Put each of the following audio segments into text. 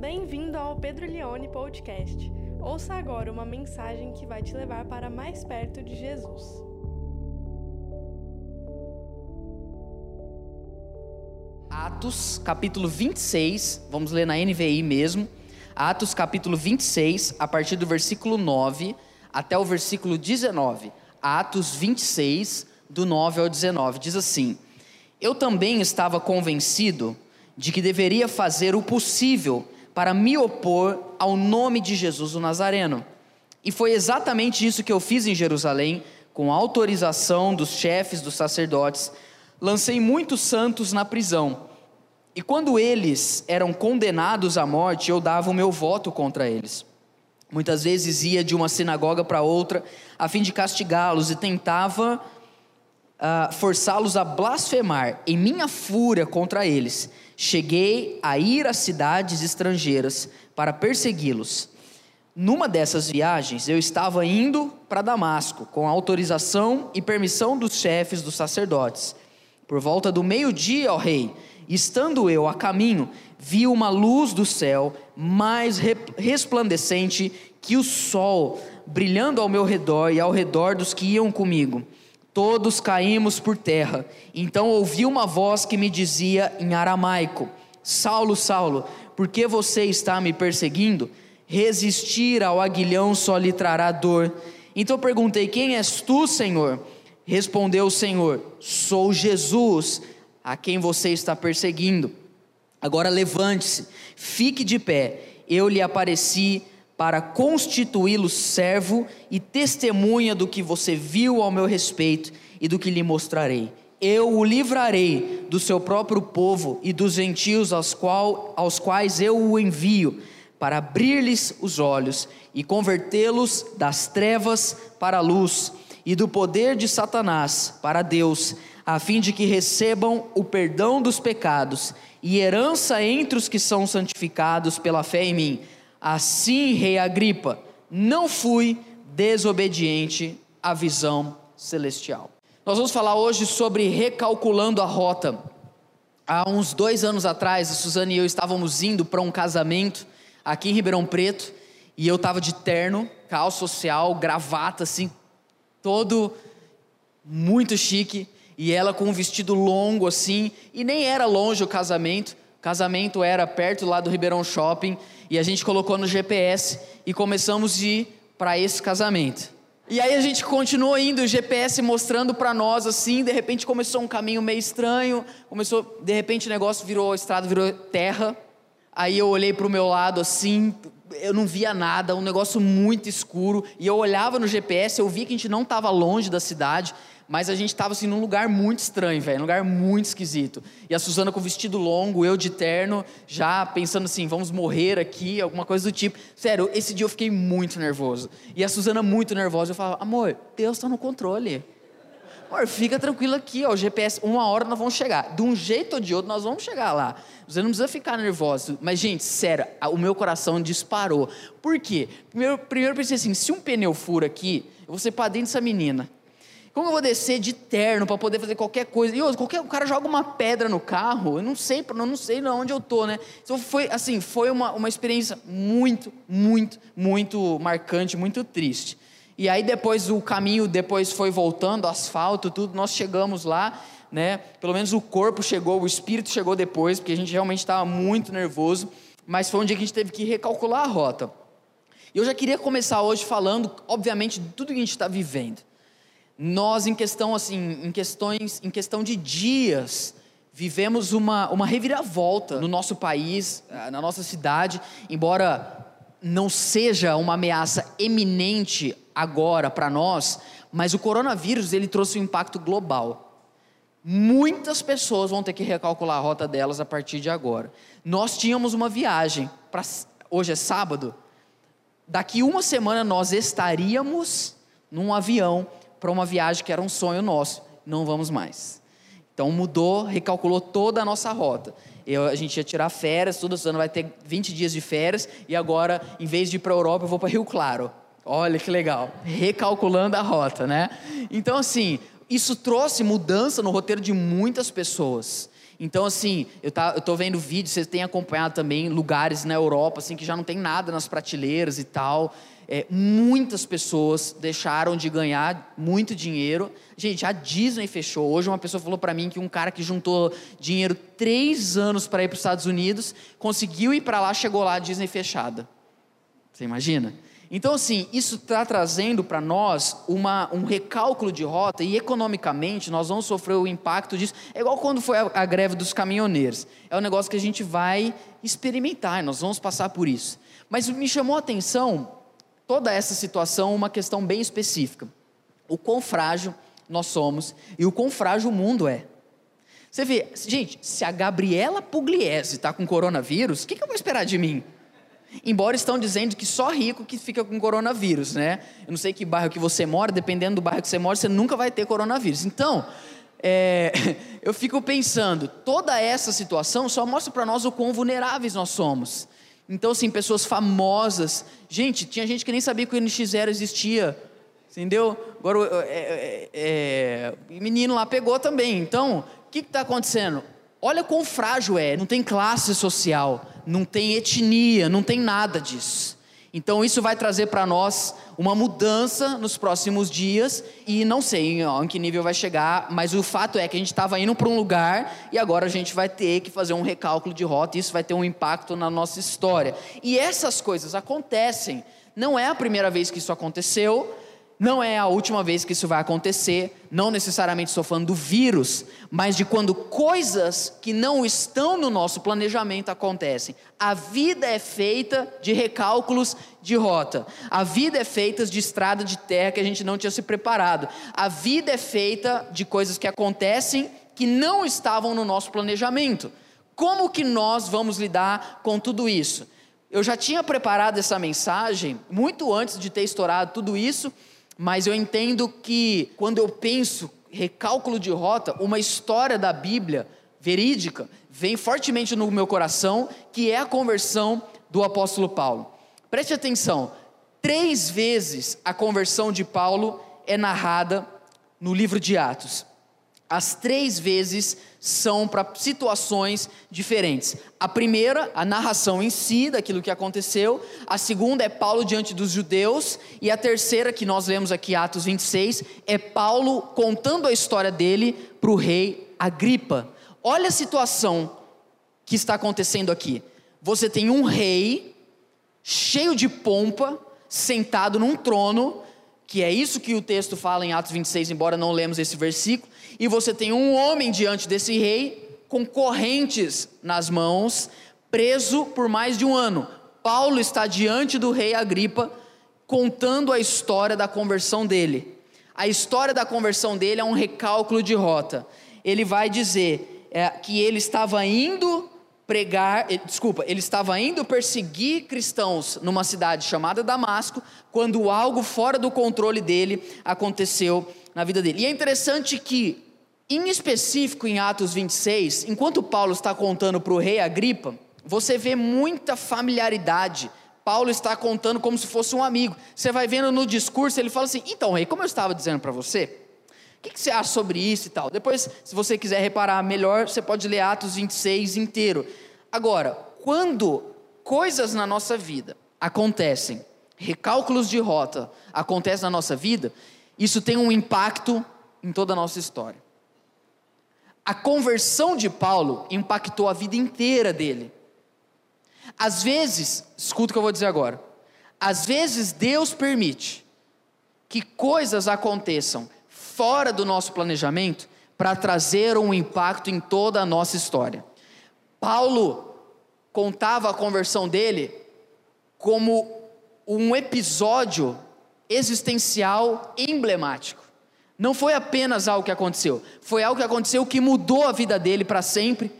Bem-vindo ao Pedro Leone Podcast. Ouça agora uma mensagem que vai te levar para mais perto de Jesus. Atos, capítulo 26, vamos ler na NVI mesmo. Atos, capítulo 26, a partir do versículo 9 até o versículo 19. Atos 26, do 9 ao 19, diz assim: Eu também estava convencido de que deveria fazer o possível para me opor ao nome de Jesus o Nazareno. E foi exatamente isso que eu fiz em Jerusalém, com autorização dos chefes dos sacerdotes. Lancei muitos santos na prisão. E quando eles eram condenados à morte, eu dava o meu voto contra eles. Muitas vezes ia de uma sinagoga para outra, a fim de castigá-los, e tentava uh, forçá-los a blasfemar. Em minha fúria contra eles, cheguei a ir às cidades estrangeiras para persegui-los. Numa dessas viagens, eu estava indo para Damasco, com autorização e permissão dos chefes dos sacerdotes. Por volta do meio-dia, ó rei, estando eu a caminho, vi uma luz do céu mais resplandecente que o sol, brilhando ao meu redor e ao redor dos que iam comigo. Todos caímos por terra. Então ouvi uma voz que me dizia em aramaico: Saulo, Saulo, por que você está me perseguindo? Resistir ao aguilhão só lhe trará dor. Então perguntei: Quem és tu, Senhor? Respondeu o Senhor: Sou Jesus, a quem você está perseguindo. Agora levante-se, fique de pé. Eu lhe apareci para constituí-lo servo e testemunha do que você viu ao meu respeito e do que lhe mostrarei. Eu o livrarei do seu próprio povo e dos gentios aos, qual, aos quais eu o envio, para abrir-lhes os olhos e convertê-los das trevas para a luz e do poder de Satanás para Deus, a fim de que recebam o perdão dos pecados e herança entre os que são santificados pela fé em mim. Assim, rei Agripa, não fui desobediente à visão celestial. Nós vamos falar hoje sobre recalculando a rota. Há uns dois anos atrás, a Suzane e eu estávamos indo para um casamento aqui em Ribeirão Preto e eu estava de terno, calça social, gravata, assim, todo muito chique e ela com um vestido longo assim, e nem era longe o casamento, casamento era perto lá do Ribeirão Shopping, e a gente colocou no GPS e começamos a ir para esse casamento. E aí a gente continuou indo, o GPS mostrando para nós assim, de repente começou um caminho meio estranho, começou, de repente o negócio virou, estrada virou terra. Aí eu olhei para o meu lado assim, eu não via nada, um negócio muito escuro, e eu olhava no GPS, eu vi que a gente não estava longe da cidade, mas a gente estava assim num lugar muito estranho, velho, um lugar muito esquisito. E a Suzana com vestido longo, eu de terno, já pensando assim, vamos morrer aqui, alguma coisa do tipo. Sério, esse dia eu fiquei muito nervoso. E a Suzana muito nervosa, eu falava: "Amor, Deus está no controle. Amor, fica tranquilo aqui, ó, o GPS, uma hora nós vamos chegar. De um jeito ou de outro nós vamos chegar lá. Você não precisa ficar nervoso. Mas, gente, sério, o meu coração disparou. Por quê? Primeiro, primeiro eu pensei assim: se um pneu fura aqui, eu vou ser dentro dessa menina. Como eu vou descer de terno para poder fazer qualquer coisa? E qualquer o cara joga uma pedra no carro, eu não sei, eu não sei onde eu tô, né? Então foi assim, foi uma, uma experiência muito, muito, muito marcante, muito triste. E aí depois o caminho depois foi voltando, asfalto, tudo, nós chegamos lá, né? Pelo menos o corpo chegou, o espírito chegou depois, porque a gente realmente estava muito nervoso, mas foi um dia que a gente teve que recalcular a rota. E eu já queria começar hoje falando, obviamente, de tudo que a gente está vivendo. Nós, em questão assim, em questões, em questão de dias, vivemos uma, uma reviravolta no nosso país, eh, na nossa cidade, embora não seja uma ameaça eminente agora para nós, mas o coronavírus ele trouxe um impacto global. Muitas pessoas vão ter que recalcular a rota delas a partir de agora. Nós tínhamos uma viagem para hoje é sábado. Daqui uma semana nós estaríamos num avião para uma viagem que era um sonho nosso. Não vamos mais. Então mudou, recalculou toda a nossa rota. Eu, a gente ia tirar férias, toda semana vai ter 20 dias de férias, e agora, em vez de ir para a Europa, eu vou para Rio Claro. Olha que legal. Recalculando a rota, né? Então, assim, isso trouxe mudança no roteiro de muitas pessoas. Então, assim, eu, tá, eu tô vendo vídeos, vocês têm acompanhado também lugares na Europa, assim, que já não tem nada nas prateleiras e tal. É, muitas pessoas deixaram de ganhar muito dinheiro. Gente, a Disney fechou. Hoje uma pessoa falou para mim que um cara que juntou dinheiro três anos para ir para os Estados Unidos conseguiu ir para lá, chegou lá, a Disney fechada. Você imagina? Então, assim, isso está trazendo para nós uma, um recálculo de rota e economicamente nós vamos sofrer o impacto disso. É igual quando foi a, a greve dos caminhoneiros. É um negócio que a gente vai experimentar, nós vamos passar por isso. Mas me chamou a atenção toda essa situação uma questão bem específica. O quão frágil nós somos e o quão frágil o mundo é. Você vê, gente, se a Gabriela Pugliese está com coronavírus, o que, que eu vou esperar de mim? Embora estão dizendo que só rico que fica com coronavírus, né? Eu não sei que bairro que você mora, dependendo do bairro que você mora, você nunca vai ter coronavírus. Então, é, eu fico pensando, toda essa situação só mostra para nós o quão vulneráveis nós somos. Então, assim, pessoas famosas. Gente, tinha gente que nem sabia que o NX0 existia. Entendeu? Agora, é, é, é, o menino lá pegou também. Então, o que está acontecendo? Olha quão frágil é. Não tem classe social, não tem etnia, não tem nada disso. Então isso vai trazer para nós uma mudança nos próximos dias e não sei em que nível vai chegar, mas o fato é que a gente estava indo para um lugar e agora a gente vai ter que fazer um recálculo de rota e isso vai ter um impacto na nossa história. E essas coisas acontecem. Não é a primeira vez que isso aconteceu, não é a última vez que isso vai acontecer, não necessariamente estou falando do vírus, mas de quando coisas que não estão no nosso planejamento acontecem. A vida é feita de recálculos de rota. A vida é feita de estrada de terra que a gente não tinha se preparado. A vida é feita de coisas que acontecem que não estavam no nosso planejamento. Como que nós vamos lidar com tudo isso? Eu já tinha preparado essa mensagem muito antes de ter estourado tudo isso mas eu entendo que quando eu penso recálculo de rota, uma história da Bíblia verídica vem fortemente no meu coração, que é a conversão do apóstolo Paulo. Preste atenção, três vezes a conversão de Paulo é narrada no livro de Atos. As três vezes são para situações diferentes. A primeira, a narração em si daquilo que aconteceu. A segunda é Paulo diante dos judeus. E a terceira, que nós lemos aqui, Atos 26, é Paulo contando a história dele para o rei Agripa. Olha a situação que está acontecendo aqui. Você tem um rei cheio de pompa, sentado num trono, que é isso que o texto fala em Atos 26, embora não lemos esse versículo e você tem um homem diante desse rei com correntes nas mãos, preso por mais de um ano. Paulo está diante do rei Agripa, contando a história da conversão dele. A história da conversão dele é um recálculo de rota. Ele vai dizer é, que ele estava indo pregar, eh, desculpa, ele estava indo perseguir cristãos numa cidade chamada Damasco, quando algo fora do controle dele aconteceu na vida dele. E é interessante que em específico, em Atos 26, enquanto Paulo está contando para o rei Agripa, você vê muita familiaridade. Paulo está contando como se fosse um amigo. Você vai vendo no discurso, ele fala assim: então, rei, como eu estava dizendo para você, o que, que, você acha sobre isso e tal? Depois, se você quiser reparar melhor, você pode ler Atos 26 inteiro. Agora, quando coisas na nossa vida acontecem, recálculos de rota acontecem na nossa vida, isso tem um impacto em toda a nossa história. A conversão de Paulo impactou a vida inteira dele. Às vezes, escuta o que eu vou dizer agora. Às vezes Deus permite que coisas aconteçam fora do nosso planejamento para trazer um impacto em toda a nossa história. Paulo contava a conversão dele como um episódio existencial emblemático. Não foi apenas algo que aconteceu, foi algo que aconteceu que mudou a vida dele para sempre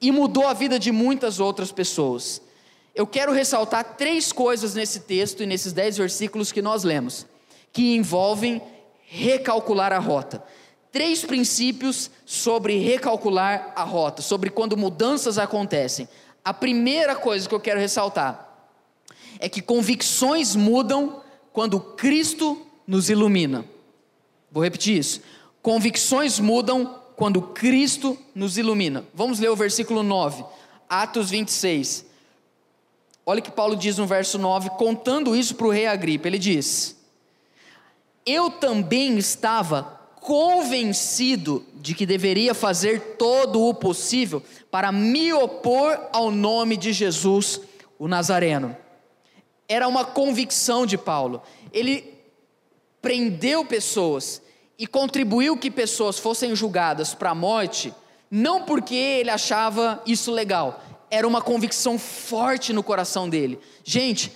e mudou a vida de muitas outras pessoas. Eu quero ressaltar três coisas nesse texto e nesses dez versículos que nós lemos, que envolvem recalcular a rota. Três princípios sobre recalcular a rota, sobre quando mudanças acontecem. A primeira coisa que eu quero ressaltar é que convicções mudam quando Cristo nos ilumina. Vou repetir isso. Convicções mudam quando Cristo nos ilumina. Vamos ler o versículo 9, Atos 26. Olha o que Paulo diz no verso 9, contando isso para o rei Agripa. Ele diz: Eu também estava convencido de que deveria fazer todo o possível para me opor ao nome de Jesus, o Nazareno. Era uma convicção de Paulo. Ele prendeu pessoas e contribuiu que pessoas fossem julgadas para a morte, não porque ele achava isso legal, era uma convicção forte no coração dele. Gente,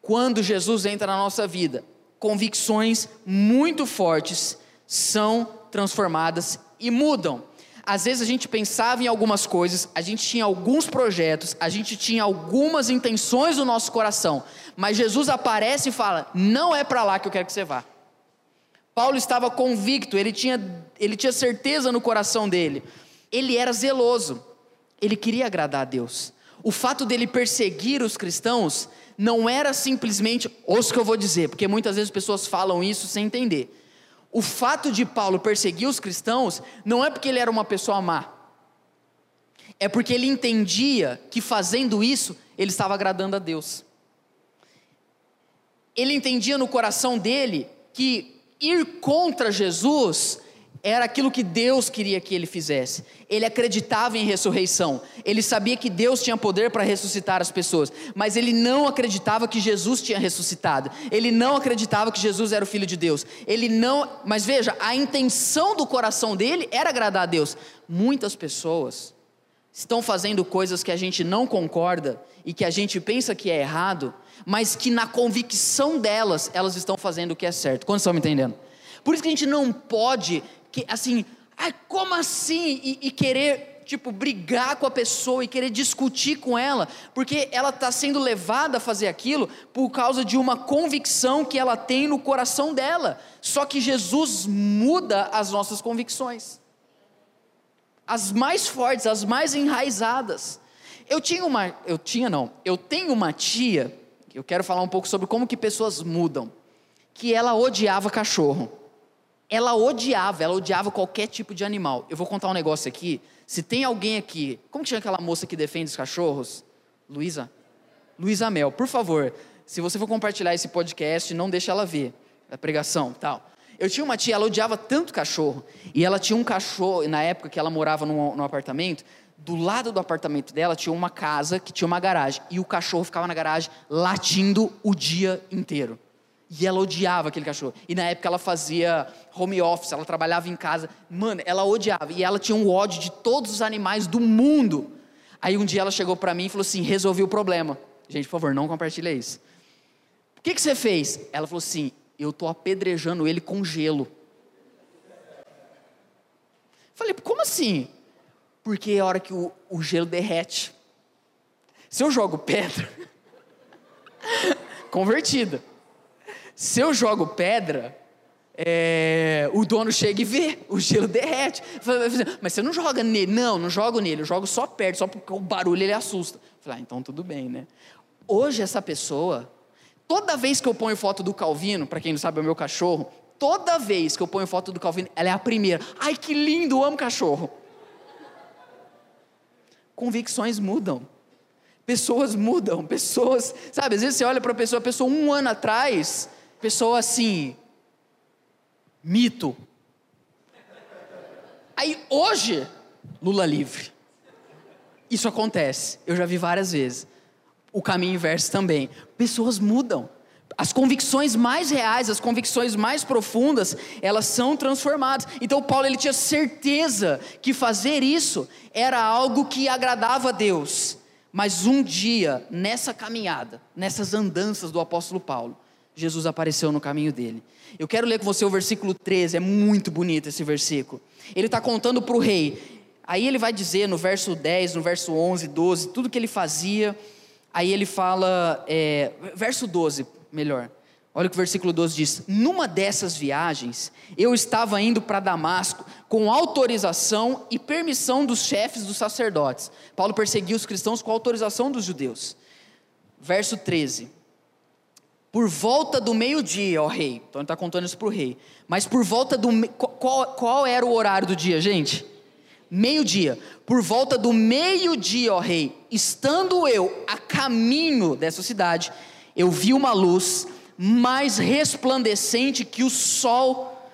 quando Jesus entra na nossa vida, convicções muito fortes são transformadas e mudam. Às vezes a gente pensava em algumas coisas, a gente tinha alguns projetos, a gente tinha algumas intenções no nosso coração, mas Jesus aparece e fala: Não é para lá que eu quero que você vá. Paulo estava convicto, ele tinha, ele tinha certeza no coração dele, ele era zeloso, ele queria agradar a Deus. O fato dele perseguir os cristãos não era simplesmente, ouça o que eu vou dizer, porque muitas vezes pessoas falam isso sem entender. O fato de Paulo perseguir os cristãos não é porque ele era uma pessoa má, é porque ele entendia que fazendo isso ele estava agradando a Deus. Ele entendia no coração dele que ir contra Jesus era aquilo que Deus queria que ele fizesse. Ele acreditava em ressurreição. Ele sabia que Deus tinha poder para ressuscitar as pessoas, mas ele não acreditava que Jesus tinha ressuscitado. Ele não acreditava que Jesus era o filho de Deus. Ele não, mas veja, a intenção do coração dele era agradar a Deus. Muitas pessoas estão fazendo coisas que a gente não concorda e que a gente pensa que é errado, mas que na convicção delas, elas estão fazendo o que é certo. Quantos estão me entendendo? Por isso que a gente não pode, que, assim, ai, como assim? E, e, querer, tipo, brigar com a pessoa e querer discutir com ela, porque ela está sendo levada a fazer aquilo por causa de uma convicção que ela tem no coração dela. Só que Jesus muda as nossas convicções, as mais fortes, as mais enraizadas. Eu tinha uma, eu tinha não, eu tenho uma tia eu quero falar um pouco sobre como que pessoas mudam. Que ela odiava cachorro. Ela odiava, ela odiava qualquer tipo de animal. Eu vou contar um negócio aqui. Se tem alguém aqui, como que chama aquela moça que defende os cachorros? Luísa? Luísa Mel, por favor, se você for compartilhar esse podcast, não deixe ela ver a pregação, tal. Eu tinha uma tia, ela odiava tanto cachorro, e ela tinha um cachorro, na época que ela morava num, num apartamento, do lado do apartamento dela tinha uma casa que tinha uma garagem. E o cachorro ficava na garagem latindo o dia inteiro. E ela odiava aquele cachorro. E na época ela fazia home office, ela trabalhava em casa. Mano, ela odiava. E ela tinha um ódio de todos os animais do mundo. Aí um dia ela chegou para mim e falou assim: resolvi o problema. Gente, por favor, não compartilhe isso. O que, que você fez? Ela falou assim: eu tô apedrejando ele com gelo. Falei, como assim? Porque é a hora que o, o gelo derrete. Se eu jogo pedra, convertida. Se eu jogo pedra, é, o dono chega e vê, o gelo derrete. Mas você não joga nele? Não, não jogo nele, eu jogo só perto, só porque o barulho ele assusta. Falei, ah, então tudo bem, né? Hoje essa pessoa, toda vez que eu ponho foto do Calvino, para quem não sabe é o meu cachorro, toda vez que eu ponho foto do Calvino, ela é a primeira. Ai que lindo, eu amo cachorro convicções mudam. Pessoas mudam, pessoas, sabe, às vezes você olha para a pessoa, a pessoa um ano atrás, pessoa assim, mito. Aí hoje, Lula livre. Isso acontece, eu já vi várias vezes. O caminho inverso também. Pessoas mudam. As convicções mais reais, as convicções mais profundas, elas são transformadas. Então Paulo ele tinha certeza que fazer isso era algo que agradava a Deus. Mas um dia, nessa caminhada, nessas andanças do apóstolo Paulo, Jesus apareceu no caminho dele. Eu quero ler com você o versículo 13, é muito bonito esse versículo. Ele está contando para o rei. Aí ele vai dizer no verso 10, no verso 11, 12, tudo que ele fazia. Aí ele fala, é, verso 12, melhor. Olha o que o versículo 12 diz: Numa dessas viagens, eu estava indo para Damasco com autorização e permissão dos chefes dos sacerdotes. Paulo perseguiu os cristãos com autorização dos judeus. Verso 13: por volta do meio-dia, ó rei. Então ele está contando isso para o rei. Mas por volta do. Qual, qual era o horário do dia, gente? Meio-dia. Por volta do meio-dia, ó rei, estando eu a caminho dessa cidade, eu vi uma luz mais resplandecente que o sol,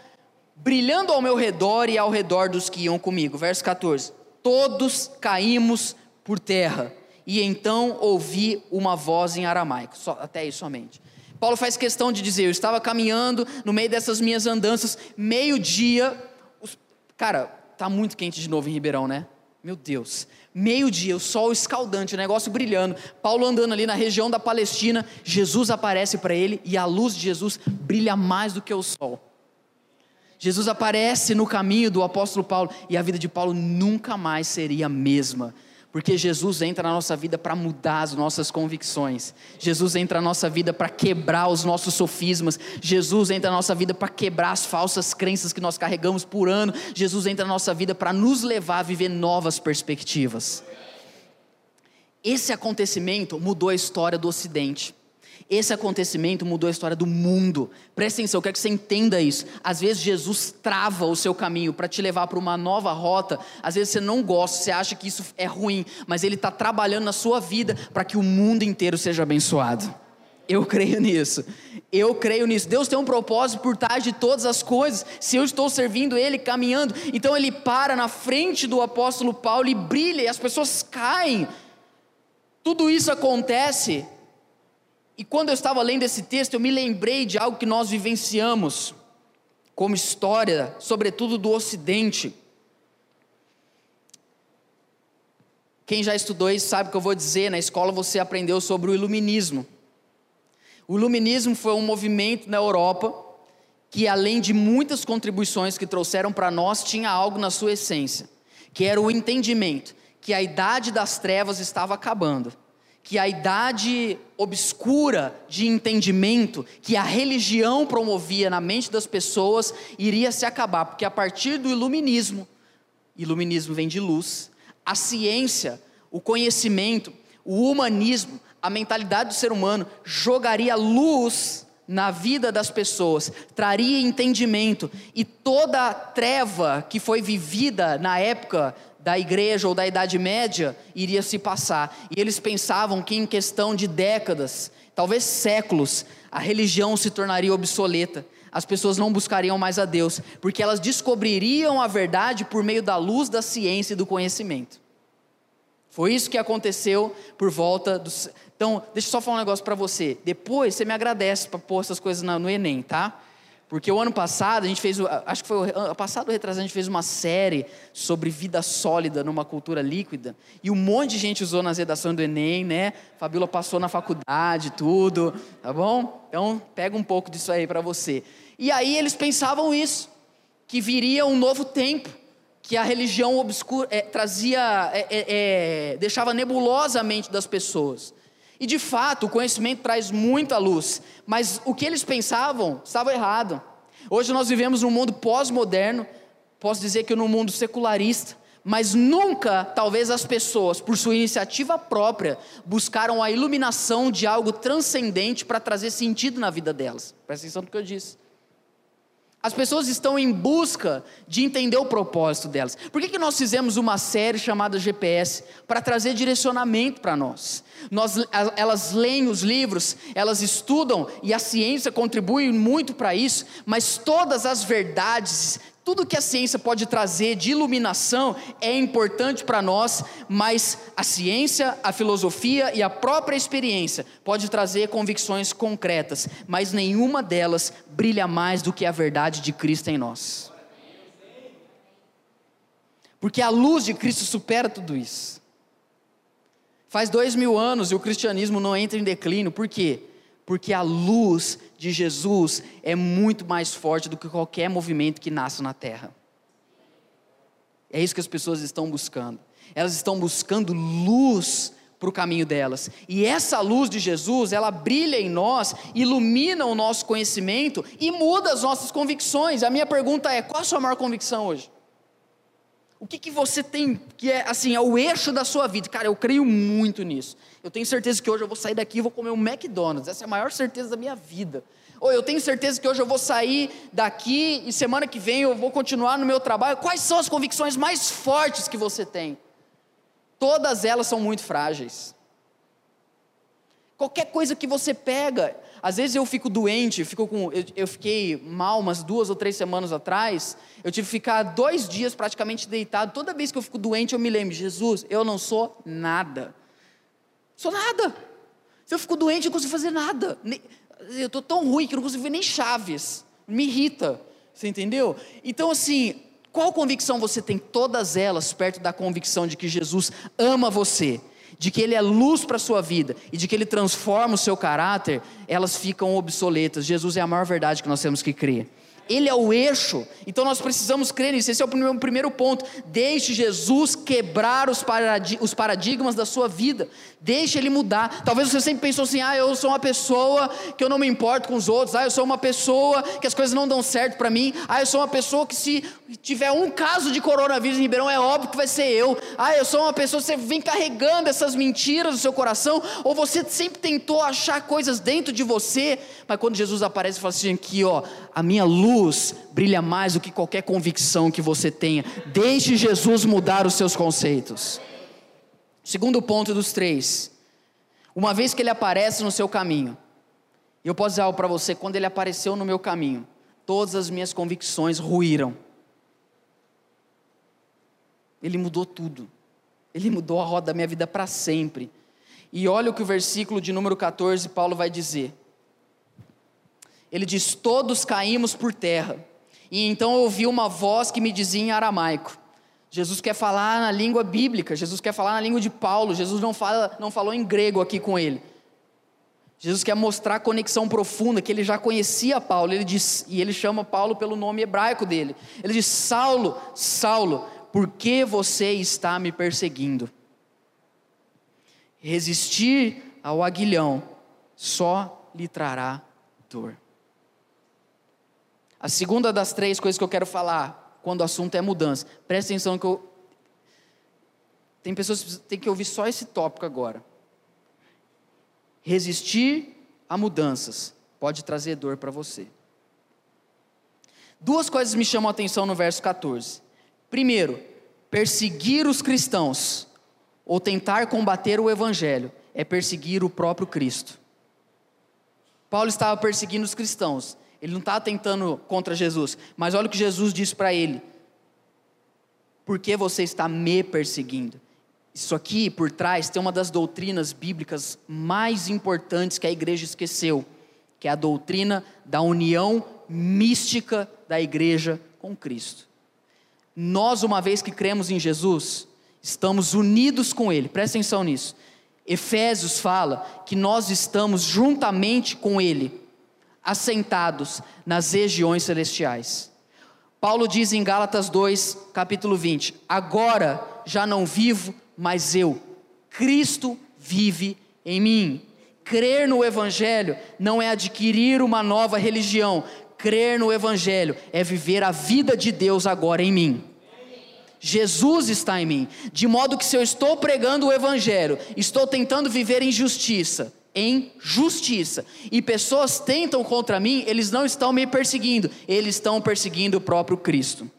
brilhando ao meu redor e ao redor dos que iam comigo. Verso 14: Todos caímos por terra, e então ouvi uma voz em aramaico, só, até aí somente. Paulo faz questão de dizer: eu estava caminhando no meio dessas minhas andanças, meio-dia. Cara, tá muito quente de novo em Ribeirão, né? Meu Deus. Meio-dia, o sol escaldante, o negócio brilhando. Paulo andando ali na região da Palestina, Jesus aparece para ele e a luz de Jesus brilha mais do que o sol. Jesus aparece no caminho do apóstolo Paulo e a vida de Paulo nunca mais seria a mesma porque Jesus entra na nossa vida para mudar as nossas convicções. Jesus entra na nossa vida para quebrar os nossos sofismas. Jesus entra na nossa vida para quebrar as falsas crenças que nós carregamos por ano. Jesus entra na nossa vida para nos levar a viver novas perspectivas. Esse acontecimento mudou a história do Ocidente. Esse acontecimento mudou a história do mundo. Presta atenção, eu quero que você entenda isso. Às vezes Jesus trava o seu caminho para te levar para uma nova rota. Às vezes você não gosta, você acha que isso é ruim, mas Ele está trabalhando na sua vida para que o mundo inteiro seja abençoado. Eu creio nisso. Eu creio nisso. Deus tem um propósito por trás de todas as coisas. Se eu estou servindo Ele, caminhando, então Ele para na frente do apóstolo Paulo e brilha e as pessoas caem. Tudo isso acontece e quando eu estava lendo esse texto, eu me lembrei de algo que nós vivenciamos como história, sobretudo do Ocidente. Quem já estudou isso sabe o que eu vou dizer. Na escola você aprendeu sobre o Iluminismo. O Iluminismo foi um movimento na Europa que, além de muitas contribuições que trouxeram para nós, tinha algo na sua essência, que era o entendimento que a idade das trevas estava acabando que a idade obscura de entendimento que a religião promovia na mente das pessoas iria se acabar, porque a partir do iluminismo, iluminismo vem de luz, a ciência, o conhecimento, o humanismo, a mentalidade do ser humano jogaria luz na vida das pessoas, traria entendimento e toda a treva que foi vivida na época da igreja ou da Idade Média iria se passar. E eles pensavam que em questão de décadas, talvez séculos, a religião se tornaria obsoleta. As pessoas não buscariam mais a Deus, porque elas descobririam a verdade por meio da luz da ciência e do conhecimento. Foi isso que aconteceu por volta dos. Então, deixa eu só falar um negócio para você. Depois você me agradece para pôr essas coisas no Enem, tá? Porque o ano passado a gente fez, acho que foi o passado retrasado, a gente fez uma série sobre vida sólida numa cultura líquida. E um monte de gente usou nas redações do Enem, né? Fabíola passou na faculdade, tudo, tá bom? Então, pega um pouco disso aí para você. E aí eles pensavam isso, que viria um novo tempo, que a religião obscura, é, trazia, é, é, deixava nebulosa a mente das pessoas. E de fato, o conhecimento traz muita luz, mas o que eles pensavam estava errado. Hoje nós vivemos num mundo pós-moderno, posso dizer que num mundo secularista, mas nunca, talvez as pessoas, por sua iniciativa própria, buscaram a iluminação de algo transcendente para trazer sentido na vida delas. Presta atenção no que eu disse. As pessoas estão em busca de entender o propósito delas. Por que, que nós fizemos uma série chamada GPS? Para trazer direcionamento para nós. nós. Elas leem os livros, elas estudam e a ciência contribui muito para isso, mas todas as verdades tudo que a ciência pode trazer de iluminação é importante para nós, mas a ciência, a filosofia e a própria experiência pode trazer convicções concretas, mas nenhuma delas brilha mais do que a verdade de Cristo em nós. Porque a luz de Cristo supera tudo isso. Faz dois mil anos e o cristianismo não entra em declínio, por quê? Porque a luz de Jesus é muito mais forte do que qualquer movimento que nasce na terra. É isso que as pessoas estão buscando. Elas estão buscando luz para o caminho delas. E essa luz de Jesus, ela brilha em nós, ilumina o nosso conhecimento e muda as nossas convicções. A minha pergunta é: qual a sua maior convicção hoje? O que, que você tem que é assim, é o eixo da sua vida? Cara, eu creio muito nisso. Eu tenho certeza que hoje eu vou sair daqui e vou comer um McDonald's. Essa é a maior certeza da minha vida. Ou eu tenho certeza que hoje eu vou sair daqui e semana que vem eu vou continuar no meu trabalho. Quais são as convicções mais fortes que você tem? Todas elas são muito frágeis. Qualquer coisa que você pega, às vezes eu fico doente, eu, fico com, eu, eu, fiquei mal umas duas ou três semanas atrás. Eu tive que ficar dois dias praticamente deitado. Toda vez que eu fico doente, eu me lembro: Jesus, eu não sou nada. Sou nada. Se eu fico doente, eu não consigo fazer nada. Eu estou tão ruim que eu não consigo ver nem chaves. Me irrita. Você entendeu? Então, assim, qual convicção você tem? Todas elas perto da convicção de que Jesus ama você de que Ele é luz para a sua vida e de que Ele transforma o seu caráter, elas ficam obsoletas. Jesus é a maior verdade que nós temos que crer. Ele é o eixo, então nós precisamos crer nisso. Esse é o primeiro ponto. Deixe Jesus quebrar os paradigmas da sua vida, deixe Ele mudar. Talvez você sempre pensou assim: ah, eu sou uma pessoa que eu não me importo com os outros, ah, eu sou uma pessoa que as coisas não dão certo para mim, ah, eu sou uma pessoa que se tiver um caso de coronavírus em Ribeirão, é óbvio que vai ser eu, ah, eu sou uma pessoa, você vem carregando essas mentiras no seu coração, ou você sempre tentou achar coisas dentro de você, mas quando Jesus aparece e fala assim: aqui, ó, a minha luz brilha mais do que qualquer convicção que você tenha. Deixe Jesus mudar os seus conceitos. Segundo ponto dos três. Uma vez que ele aparece no seu caminho, eu posso dizer algo para você: quando ele apareceu no meu caminho, todas as minhas convicções ruíram. Ele mudou tudo. Ele mudou a roda da minha vida para sempre. E olha o que o versículo de número 14, Paulo vai dizer. Ele diz: Todos caímos por terra. E então eu ouvi uma voz que me dizia em aramaico. Jesus quer falar na língua bíblica, Jesus quer falar na língua de Paulo, Jesus não, fala, não falou em grego aqui com ele. Jesus quer mostrar a conexão profunda, que ele já conhecia Paulo, ele diz, e ele chama Paulo pelo nome hebraico dele. Ele diz: Saulo, Saulo, por que você está me perseguindo? Resistir ao aguilhão só lhe trará dor. A segunda das três coisas que eu quero falar quando o assunto é mudança. Presta atenção que eu. Tem pessoas que têm que ouvir só esse tópico agora. Resistir a mudanças pode trazer dor para você. Duas coisas me chamam a atenção no verso 14. Primeiro, perseguir os cristãos ou tentar combater o evangelho é perseguir o próprio Cristo. Paulo estava perseguindo os cristãos ele não está tentando contra Jesus. Mas olha o que Jesus disse para ele: Por que você está me perseguindo? Isso aqui por trás tem uma das doutrinas bíblicas mais importantes que a igreja esqueceu, que é a doutrina da união mística da igreja com Cristo. Nós, uma vez que cremos em Jesus, estamos unidos com Ele, presta atenção nisso. Efésios fala que nós estamos juntamente com Ele assentados nas regiões celestiais. Paulo diz em Gálatas 2, capítulo 20: Agora já não vivo, mas eu, Cristo vive em mim. Crer no Evangelho não é adquirir uma nova religião, crer no Evangelho é viver a vida de Deus agora em mim. Jesus está em mim, de modo que se eu estou pregando o Evangelho, estou tentando viver em justiça, em justiça. E pessoas tentam contra mim, eles não estão me perseguindo, eles estão perseguindo o próprio Cristo.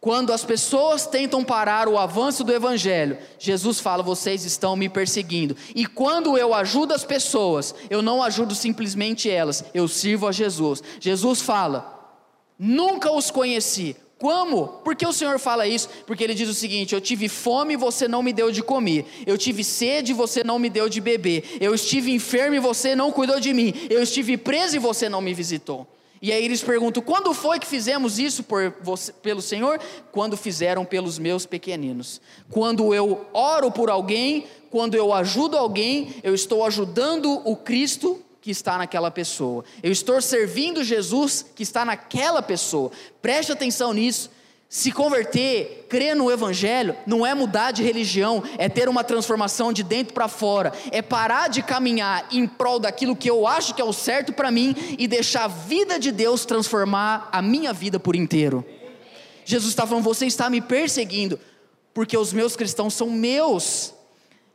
Quando as pessoas tentam parar o avanço do Evangelho, Jesus fala: vocês estão me perseguindo. E quando eu ajudo as pessoas, eu não ajudo simplesmente elas, eu sirvo a Jesus. Jesus fala: nunca os conheci, como? Por que o Senhor fala isso? Porque ele diz o seguinte: Eu tive fome e você não me deu de comer. Eu tive sede e você não me deu de beber. Eu estive enfermo e você não cuidou de mim. Eu estive preso e você não me visitou. E aí eles perguntam: Quando foi que fizemos isso você, pelo Senhor? Quando fizeram pelos meus pequeninos. Quando eu oro por alguém, quando eu ajudo alguém, eu estou ajudando o Cristo que está naquela pessoa. Eu estou servindo Jesus que está naquela pessoa. Preste atenção nisso. Se converter, crer no Evangelho, não é mudar de religião, é ter uma transformação de dentro para fora, é parar de caminhar em prol daquilo que eu acho que é o certo para mim e deixar a vida de Deus transformar a minha vida por inteiro. Jesus está falando: você está me perseguindo, porque os meus cristãos são meus.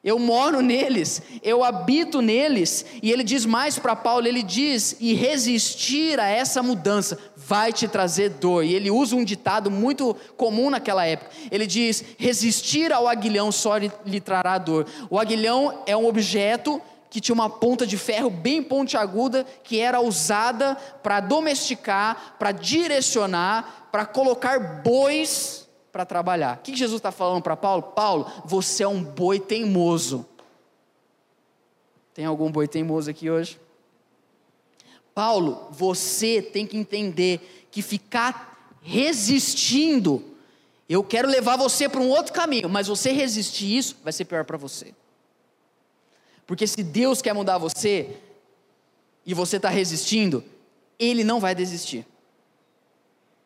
Eu moro neles, eu habito neles. E ele diz mais para Paulo: ele diz, e resistir a essa mudança vai te trazer dor. E ele usa um ditado muito comum naquela época. Ele diz: resistir ao aguilhão só lhe trará dor. O aguilhão é um objeto que tinha uma ponta de ferro bem pontiaguda, que era usada para domesticar, para direcionar, para colocar bois para trabalhar. O que Jesus está falando para Paulo? Paulo, você é um boi teimoso. Tem algum boi teimoso aqui hoje? Paulo, você tem que entender que ficar resistindo, eu quero levar você para um outro caminho, mas você resistir isso vai ser pior para você. Porque se Deus quer mudar você e você está resistindo, Ele não vai desistir.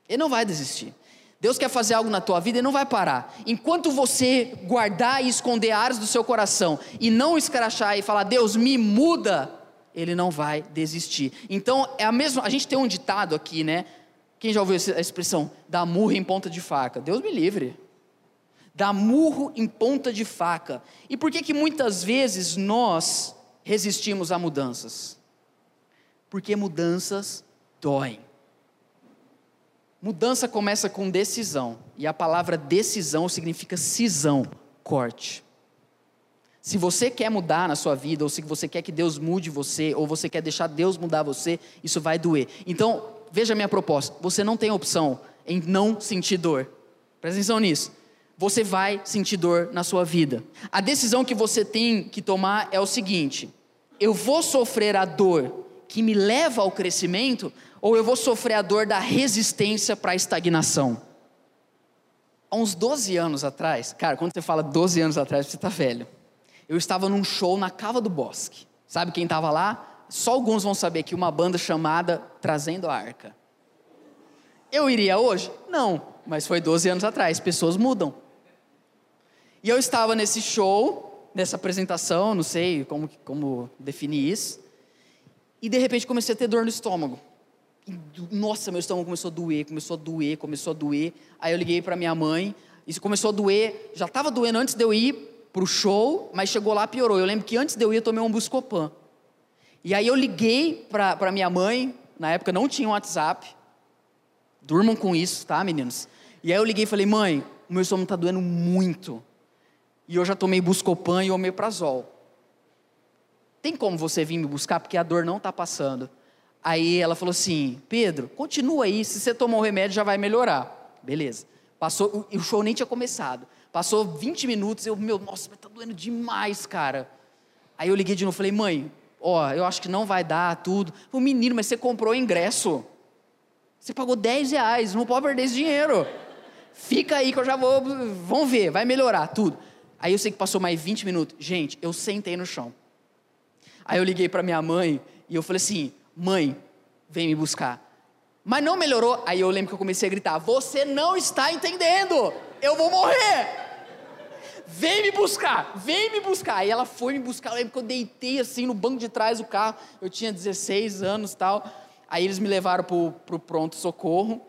Ele não vai desistir. Deus quer fazer algo na tua vida e não vai parar. Enquanto você guardar e esconder áreas do seu coração e não escrachar e falar, Deus, me muda, Ele não vai desistir. Então, é a mesma. A gente tem um ditado aqui, né? Quem já ouviu essa expressão? Da murra em ponta de faca. Deus me livre dá murro em ponta de faca. E por que que muitas vezes nós resistimos a mudanças? Porque mudanças doem. Mudança começa com decisão, e a palavra decisão significa cisão, corte. Se você quer mudar na sua vida, ou se você quer que Deus mude você, ou você quer deixar Deus mudar você, isso vai doer. Então, veja a minha proposta: você não tem opção em não sentir dor. Presta atenção nisso você vai sentir dor na sua vida. A decisão que você tem que tomar é o seguinte: eu vou sofrer a dor que me leva ao crescimento, ou eu vou sofrer a dor da resistência para a estagnação? Há uns 12 anos atrás, cara, quando você fala 12 anos atrás, você está velho. Eu estava num show na Cava do Bosque. Sabe quem estava lá? Só alguns vão saber que uma banda chamada Trazendo a Arca. Eu iria hoje? Não, mas foi 12 anos atrás. Pessoas mudam. E eu estava nesse show, nessa apresentação, não sei como, como definir isso, e de repente comecei a ter dor no estômago. Nossa, meu estômago começou a doer, começou a doer, começou a doer. Aí eu liguei para minha mãe, isso começou a doer, já estava doendo antes de eu ir para o show, mas chegou lá piorou. Eu lembro que antes de eu ir eu tomei um Buscopan. E aí eu liguei para minha mãe, na época não tinha WhatsApp. Durmam com isso, tá, meninos? E aí eu liguei e falei, mãe, o meu estômago está doendo muito e eu já tomei Buscopan e Omeprazol. Tem como você vir me buscar porque a dor não está passando? Aí ela falou assim: Pedro, continua aí, se você tomar o remédio já vai melhorar. Beleza. Passou, o show nem tinha começado. Passou 20 minutos, eu, meu, nossa, mas tá doendo demais, cara. Aí eu liguei de novo, falei, mãe, ó, eu acho que não vai dar tudo. O menino, mas você comprou o ingresso. Você pagou 10 reais, não pode perder esse dinheiro. Fica aí que eu já vou, vamos ver, vai melhorar tudo. Aí eu sei que passou mais 20 minutos. Gente, eu sentei no chão. Aí eu liguei para minha mãe e eu falei assim: mãe, vem me buscar. Mas não melhorou. Aí eu lembro que eu comecei a gritar: Você não está entendendo! Eu vou morrer! Vem me buscar, vem me buscar. Aí ela foi me buscar. Eu lembro que eu deitei assim no banco de trás do carro. Eu tinha 16 anos tal. Aí eles me levaram para o pronto-socorro.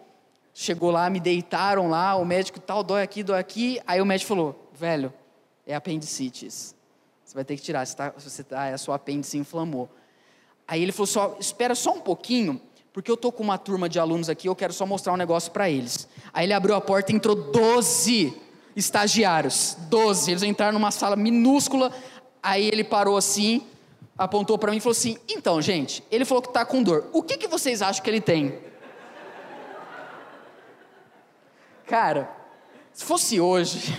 Chegou lá, me deitaram lá. O médico tal, dói aqui, dói aqui. Aí o médico falou: Velho, é apendicites. Você vai ter que tirar, se, tá, você tá, a sua apêndice inflamou. Aí ele falou só, espera só um pouquinho, porque eu tô com uma turma de alunos aqui, eu quero só mostrar um negócio para eles. Aí ele abriu a porta e entrou 12 estagiários, 12. Eles entraram numa sala minúscula, aí ele parou assim, apontou para mim e falou assim: "Então, gente, ele falou que tá com dor. O que que vocês acham que ele tem?" Cara, se fosse hoje,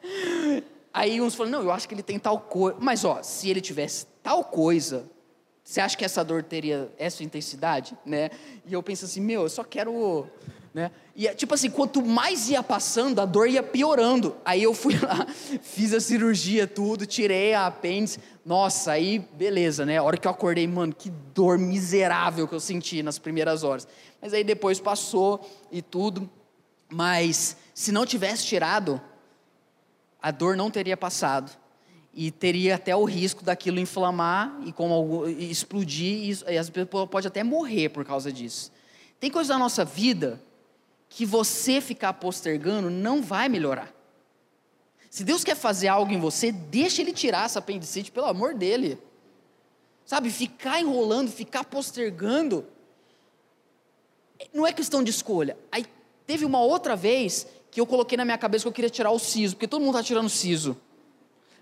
Aí uns falam, não, eu acho que ele tem tal coisa. Mas, ó, se ele tivesse tal coisa, você acha que essa dor teria essa intensidade, né? E eu penso assim, meu, eu só quero, né? E tipo assim, quanto mais ia passando, a dor ia piorando. Aí eu fui lá, fiz a cirurgia, tudo, tirei a apêndice. Nossa, aí beleza, né? A hora que eu acordei, mano, que dor miserável que eu senti nas primeiras horas. Mas aí depois passou e tudo. Mas se não tivesse tirado, a dor não teria passado e teria até o risco daquilo inflamar e como explodir e, as pessoas pode até morrer por causa disso. Tem coisas na nossa vida que você ficar postergando não vai melhorar. Se Deus quer fazer algo em você, deixa Ele tirar essa apendicite, pelo amor dele. Sabe, ficar enrolando, ficar postergando, não é questão de escolha. Aí teve uma outra vez que eu coloquei na minha cabeça que eu queria tirar o siso, porque todo mundo está tirando siso.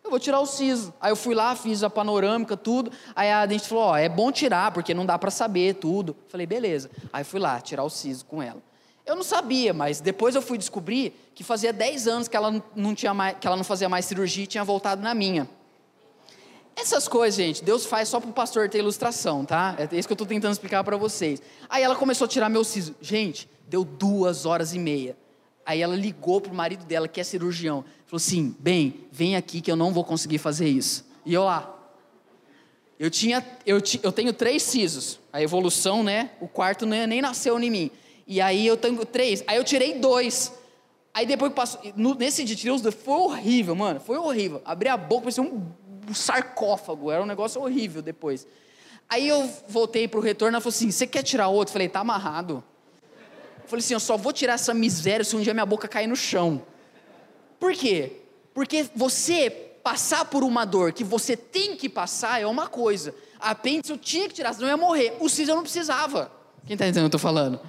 Eu vou tirar o siso. Aí eu fui lá, fiz a panorâmica, tudo. Aí a dentista falou: Ó, é bom tirar, porque não dá para saber tudo. Falei: beleza. Aí fui lá tirar o siso com ela. Eu não sabia, mas depois eu fui descobrir que fazia 10 anos que ela não, tinha mais, que ela não fazia mais cirurgia e tinha voltado na minha. Essas coisas, gente, Deus faz só para o pastor ter ilustração, tá? É isso que eu estou tentando explicar para vocês. Aí ela começou a tirar meu siso. Gente, deu duas horas e meia. Aí ela ligou para o marido dela, que é cirurgião. Falou assim: bem, vem aqui que eu não vou conseguir fazer isso. E eu lá. Eu, tinha, eu, eu tenho três sisos. A evolução, né? O quarto nem nasceu em mim. E aí eu tenho três. Aí eu tirei dois. Aí depois que passou. Nesse dia tirei os dois. Foi horrível, mano. Foi horrível. Abri a boca, parecia um, um sarcófago. Era um negócio horrível depois. Aí eu voltei pro retorno. Ela falou assim: Você quer tirar outro? Eu falei: Tá amarrado. Eu falei assim: Eu só vou tirar essa miséria se um dia minha boca cair no chão. Por quê? Porque você passar por uma dor que você tem que passar é uma coisa. A apêndice eu tinha que tirar, senão eu ia morrer. O siso eu não precisava. Quem está entendendo o que eu estou falando?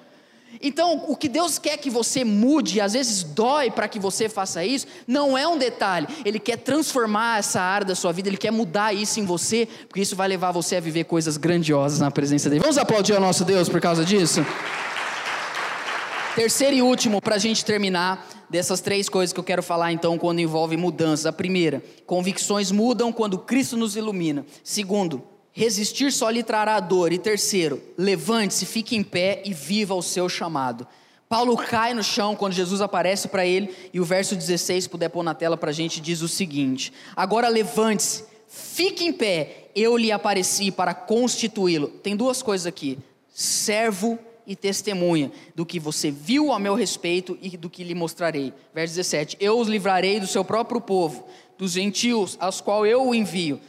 Então, o que Deus quer que você mude, às vezes dói para que você faça isso, não é um detalhe. Ele quer transformar essa área da sua vida, ele quer mudar isso em você, porque isso vai levar você a viver coisas grandiosas na presença dele. Vamos aplaudir ao nosso Deus por causa disso? Terceiro e último, para a gente terminar, dessas três coisas que eu quero falar então, quando envolve mudanças. A primeira, convicções mudam quando Cristo nos ilumina. Segundo, resistir só lhe trará dor. E terceiro, levante-se, fique em pé e viva o seu chamado. Paulo cai no chão quando Jesus aparece para ele, e o verso 16, se puder pôr na tela para a gente, diz o seguinte: Agora levante-se, fique em pé, eu lhe apareci para constituí-lo. Tem duas coisas aqui: servo e testemunha do que você viu a meu respeito e do que lhe mostrarei. Verso 17: Eu os livrarei do seu próprio povo, dos gentios, aos quais eu o envio,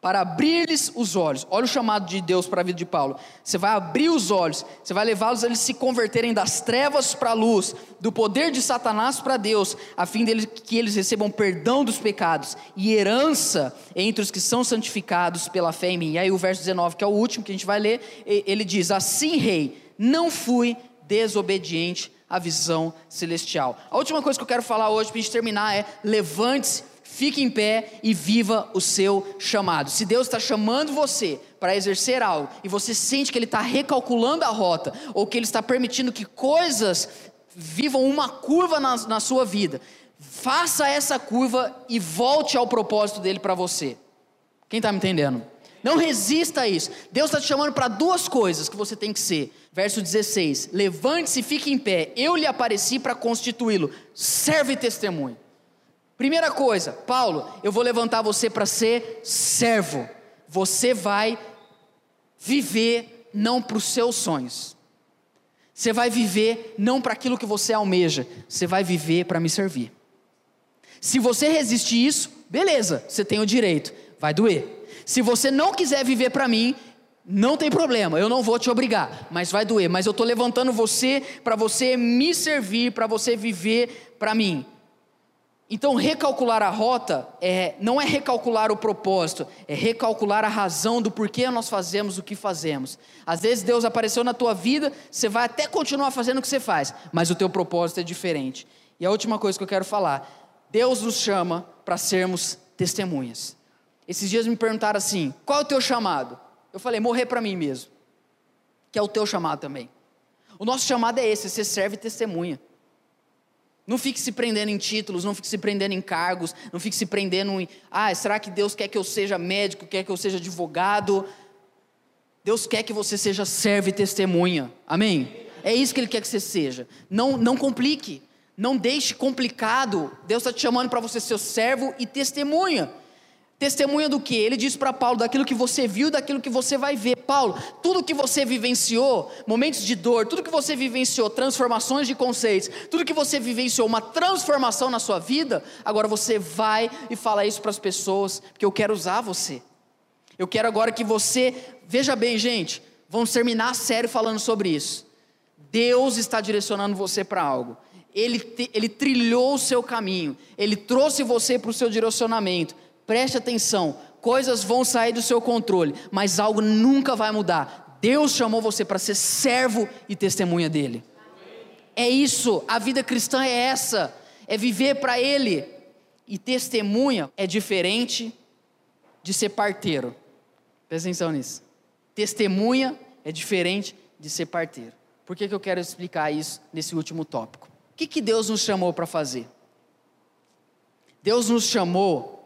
para abrir-lhes os olhos. Olha o chamado de Deus para a vida de Paulo. Você vai abrir os olhos, você vai levá-los a eles se converterem das trevas para a luz, do poder de Satanás para Deus, a fim de que eles recebam perdão dos pecados e herança entre os que são santificados pela fé em mim. E aí o verso 19, que é o último que a gente vai ler, ele diz: Assim, rei não fui desobediente à visão celestial. A última coisa que eu quero falar hoje para a gente terminar é: levante-se, fique em pé e viva o seu chamado. Se Deus está chamando você para exercer algo e você sente que Ele está recalculando a rota ou que Ele está permitindo que coisas vivam uma curva na, na sua vida, faça essa curva e volte ao propósito dele para você. Quem está me entendendo? Não resista a isso. Deus está te chamando para duas coisas que você tem que ser. Verso 16: Levante-se e fique em pé. Eu lhe apareci para constituí-lo. Serve testemunho. Primeira coisa, Paulo, eu vou levantar você para ser servo. Você vai viver não para os seus sonhos. Você vai viver não para aquilo que você almeja. Você vai viver para me servir. Se você resistir isso, beleza, você tem o direito. Vai doer. Se você não quiser viver para mim, não tem problema, eu não vou te obrigar, mas vai doer. Mas eu estou levantando você para você me servir, para você viver para mim. Então, recalcular a rota é, não é recalcular o propósito, é recalcular a razão do porquê nós fazemos o que fazemos. Às vezes Deus apareceu na tua vida, você vai até continuar fazendo o que você faz, mas o teu propósito é diferente. E a última coisa que eu quero falar: Deus nos chama para sermos testemunhas. Esses dias me perguntaram assim: qual é o teu chamado? Eu falei: morrer para mim mesmo, que é o teu chamado também. O nosso chamado é esse: você serve testemunha. Não fique se prendendo em títulos, não fique se prendendo em cargos, não fique se prendendo em, ah, será que Deus quer que eu seja médico, quer que eu seja advogado? Deus quer que você seja servo e testemunha. Amém? É isso que Ele quer que você seja. Não, não complique, não deixe complicado. Deus está te chamando para você ser servo e testemunha. Testemunha do que? Ele diz para Paulo daquilo que você viu, daquilo que você vai ver. Paulo, tudo que você vivenciou, momentos de dor, tudo que você vivenciou, transformações de conceitos, tudo que você vivenciou, uma transformação na sua vida, agora você vai e fala isso para as pessoas, porque eu quero usar você. Eu quero agora que você, veja bem, gente, vamos terminar sério falando sobre isso. Deus está direcionando você para algo. Ele, ele trilhou o seu caminho, ele trouxe você para o seu direcionamento. Preste atenção, coisas vão sair do seu controle, mas algo nunca vai mudar. Deus chamou você para ser servo e testemunha dele. É isso, a vida cristã é essa, é viver para Ele. E testemunha é diferente de ser parteiro. Presta atenção nisso. Testemunha é diferente de ser parteiro. Por que, que eu quero explicar isso nesse último tópico? O que, que Deus nos chamou para fazer? Deus nos chamou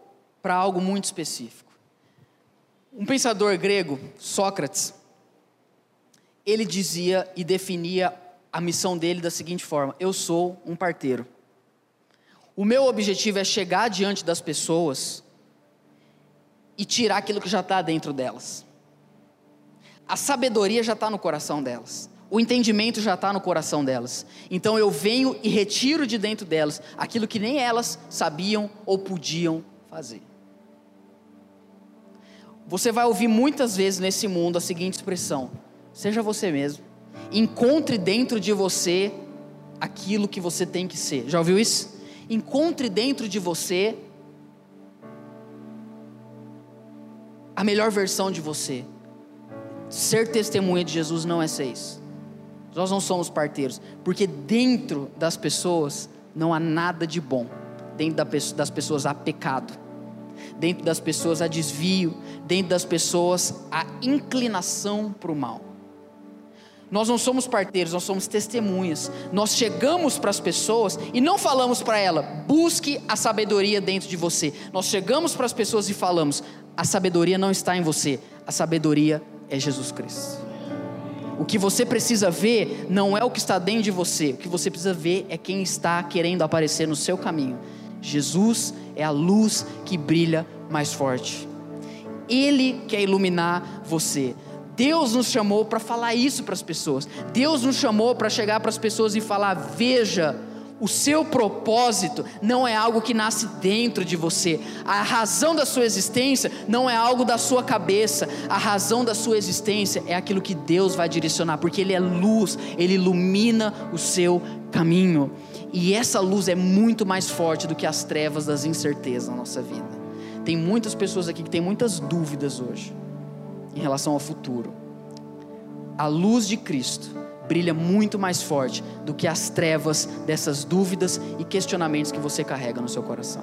para algo muito específico. Um pensador grego, Sócrates, ele dizia e definia a missão dele da seguinte forma: Eu sou um parteiro. O meu objetivo é chegar diante das pessoas e tirar aquilo que já está dentro delas. A sabedoria já está no coração delas. O entendimento já está no coração delas. Então eu venho e retiro de dentro delas aquilo que nem elas sabiam ou podiam fazer. Você vai ouvir muitas vezes nesse mundo a seguinte expressão: seja você mesmo. Encontre dentro de você aquilo que você tem que ser. Já ouviu isso? Encontre dentro de você a melhor versão de você. Ser testemunha de Jesus não é ser isso. Nós não somos parteiros, porque dentro das pessoas não há nada de bom. Dentro das pessoas há pecado. Dentro das pessoas há desvio. Dentro das pessoas há inclinação para o mal. Nós não somos parteiros, nós somos testemunhas. Nós chegamos para as pessoas e não falamos para ela, busque a sabedoria dentro de você. Nós chegamos para as pessoas e falamos, a sabedoria não está em você, a sabedoria é Jesus Cristo. O que você precisa ver não é o que está dentro de você, o que você precisa ver é quem está querendo aparecer no seu caminho. Jesus é a luz que brilha mais forte. Ele quer iluminar você. Deus nos chamou para falar isso para as pessoas. Deus nos chamou para chegar para as pessoas e falar: veja, o seu propósito não é algo que nasce dentro de você. A razão da sua existência não é algo da sua cabeça. A razão da sua existência é aquilo que Deus vai direcionar, porque Ele é luz, Ele ilumina o seu caminho. E essa luz é muito mais forte do que as trevas das incertezas na nossa vida. Tem muitas pessoas aqui que têm muitas dúvidas hoje em relação ao futuro. A luz de Cristo brilha muito mais forte do que as trevas dessas dúvidas e questionamentos que você carrega no seu coração.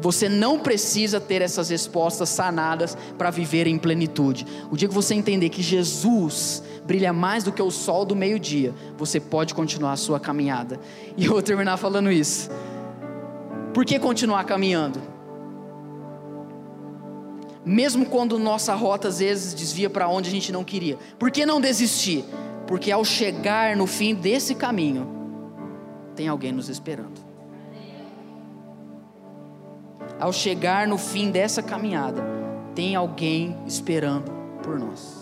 Você não precisa ter essas respostas sanadas para viver em plenitude. O dia que você entender que Jesus brilha mais do que o sol do meio-dia, você pode continuar a sua caminhada. E eu vou terminar falando isso. Por que continuar caminhando? mesmo quando nossa rota às vezes desvia para onde a gente não queria. Por que não desistir? Porque ao chegar no fim desse caminho, tem alguém nos esperando. Ao chegar no fim dessa caminhada, tem alguém esperando por nós.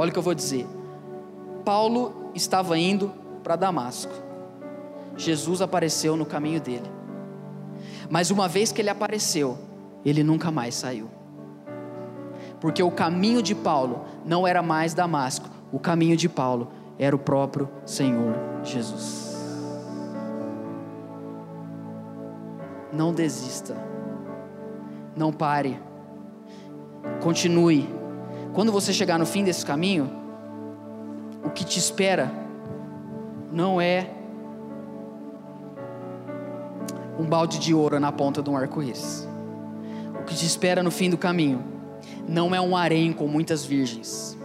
Olha o que eu vou dizer. Paulo estava indo para Damasco. Jesus apareceu no caminho dele. Mas uma vez que ele apareceu, ele nunca mais saiu porque o caminho de Paulo não era mais Damasco, o caminho de Paulo era o próprio Senhor Jesus. Não desista, não pare, continue. Quando você chegar no fim desse caminho, o que te espera não é um balde de ouro na ponta de um arco-íris. O que te espera no fim do caminho não é um harém com muitas virgens.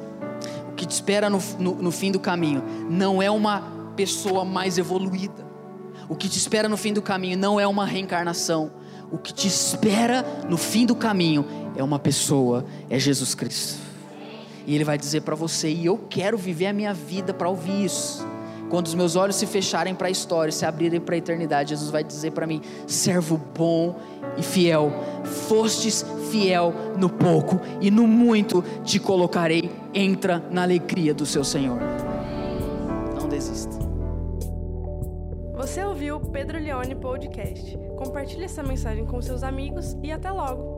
O que te espera no, no, no fim do caminho não é uma pessoa mais evoluída. O que te espera no fim do caminho não é uma reencarnação. O que te espera no fim do caminho é uma pessoa, é Jesus Cristo. E Ele vai dizer para você: e eu quero viver a minha vida para ouvir isso. Quando os meus olhos se fecharem para a história, se abrirem para a eternidade, Jesus vai dizer para mim: servo bom e fiel, fostes fiel no pouco, e no muito te colocarei. Entra na alegria do seu Senhor. Não desista. Você ouviu o Pedro Leone Podcast. Compartilhe essa mensagem com seus amigos e até logo.